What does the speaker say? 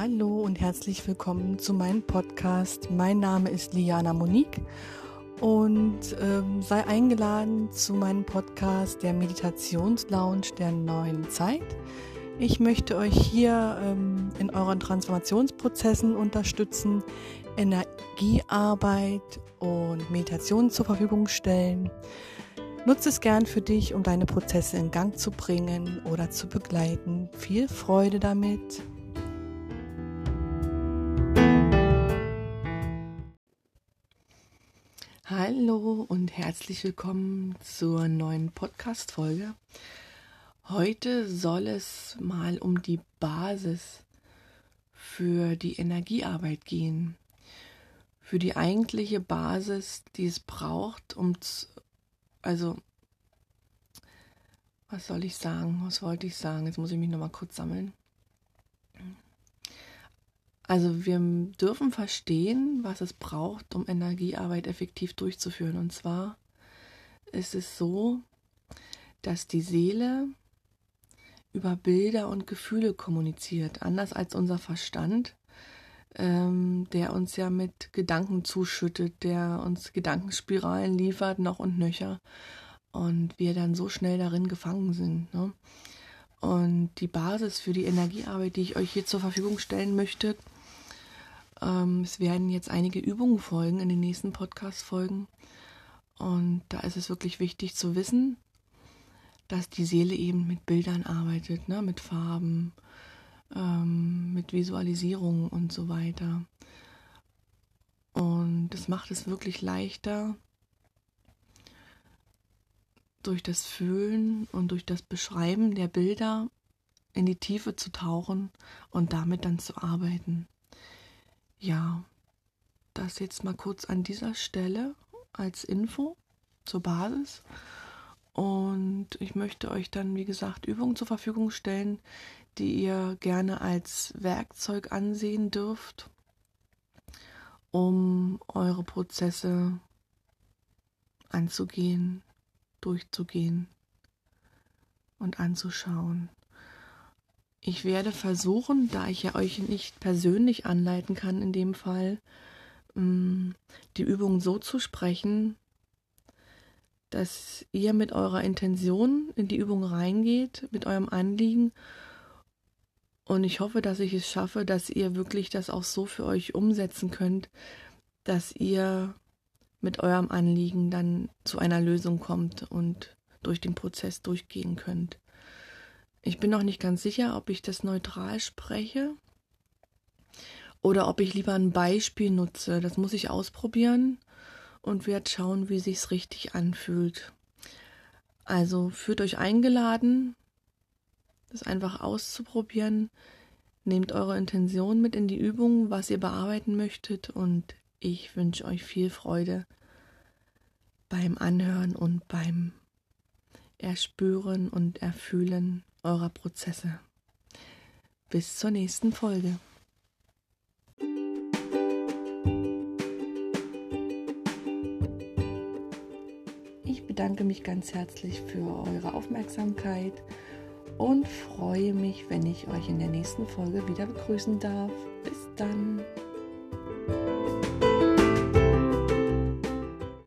Hallo und herzlich willkommen zu meinem Podcast. Mein Name ist Liana Monique und ähm, sei eingeladen zu meinem Podcast der Meditationslounge der neuen Zeit. Ich möchte euch hier ähm, in euren Transformationsprozessen unterstützen, Energiearbeit und Meditation zur Verfügung stellen. Nutze es gern für dich, um deine Prozesse in Gang zu bringen oder zu begleiten. Viel Freude damit. Hallo und herzlich willkommen zur neuen Podcast-Folge. Heute soll es mal um die Basis für die Energiearbeit gehen. Für die eigentliche Basis, die es braucht, um, also, was soll ich sagen? Was wollte ich sagen? Jetzt muss ich mich nochmal kurz sammeln. Also wir dürfen verstehen, was es braucht, um Energiearbeit effektiv durchzuführen. Und zwar ist es so, dass die Seele über Bilder und Gefühle kommuniziert, anders als unser Verstand, ähm, der uns ja mit Gedanken zuschüttet, der uns Gedankenspiralen liefert, noch und nöcher, und wir dann so schnell darin gefangen sind. Ne? Und die Basis für die Energiearbeit, die ich euch hier zur Verfügung stellen möchte, ähm, es werden jetzt einige Übungen folgen in den nächsten Podcast-Folgen. Und da ist es wirklich wichtig zu wissen, dass die Seele eben mit Bildern arbeitet, ne? mit Farben, ähm, mit Visualisierung und so weiter. Und das macht es wirklich leichter, durch das Fühlen und durch das Beschreiben der Bilder in die Tiefe zu tauchen und damit dann zu arbeiten. Ja, das jetzt mal kurz an dieser Stelle als Info zur Basis. Und ich möchte euch dann, wie gesagt, Übungen zur Verfügung stellen, die ihr gerne als Werkzeug ansehen dürft, um eure Prozesse anzugehen, durchzugehen und anzuschauen. Ich werde versuchen, da ich ja euch nicht persönlich anleiten kann in dem Fall, mm, die Übung so zu sprechen, dass ihr mit eurer Intention in die Übung reingeht, mit eurem Anliegen. Und ich hoffe, dass ich es schaffe, dass ihr wirklich das auch so für euch umsetzen könnt, dass ihr mit eurem Anliegen dann zu einer Lösung kommt und durch den Prozess durchgehen könnt. Ich bin noch nicht ganz sicher, ob ich das neutral spreche oder ob ich lieber ein Beispiel nutze. Das muss ich ausprobieren und werde schauen, wie sich's richtig anfühlt. Also fühlt euch eingeladen, das einfach auszuprobieren. Nehmt eure Intention mit in die Übung, was ihr bearbeiten möchtet und ich wünsche euch viel Freude beim Anhören und beim Erspüren und Erfühlen eurer Prozesse. Bis zur nächsten Folge. Ich bedanke mich ganz herzlich für eure Aufmerksamkeit und freue mich, wenn ich euch in der nächsten Folge wieder begrüßen darf. Bis dann.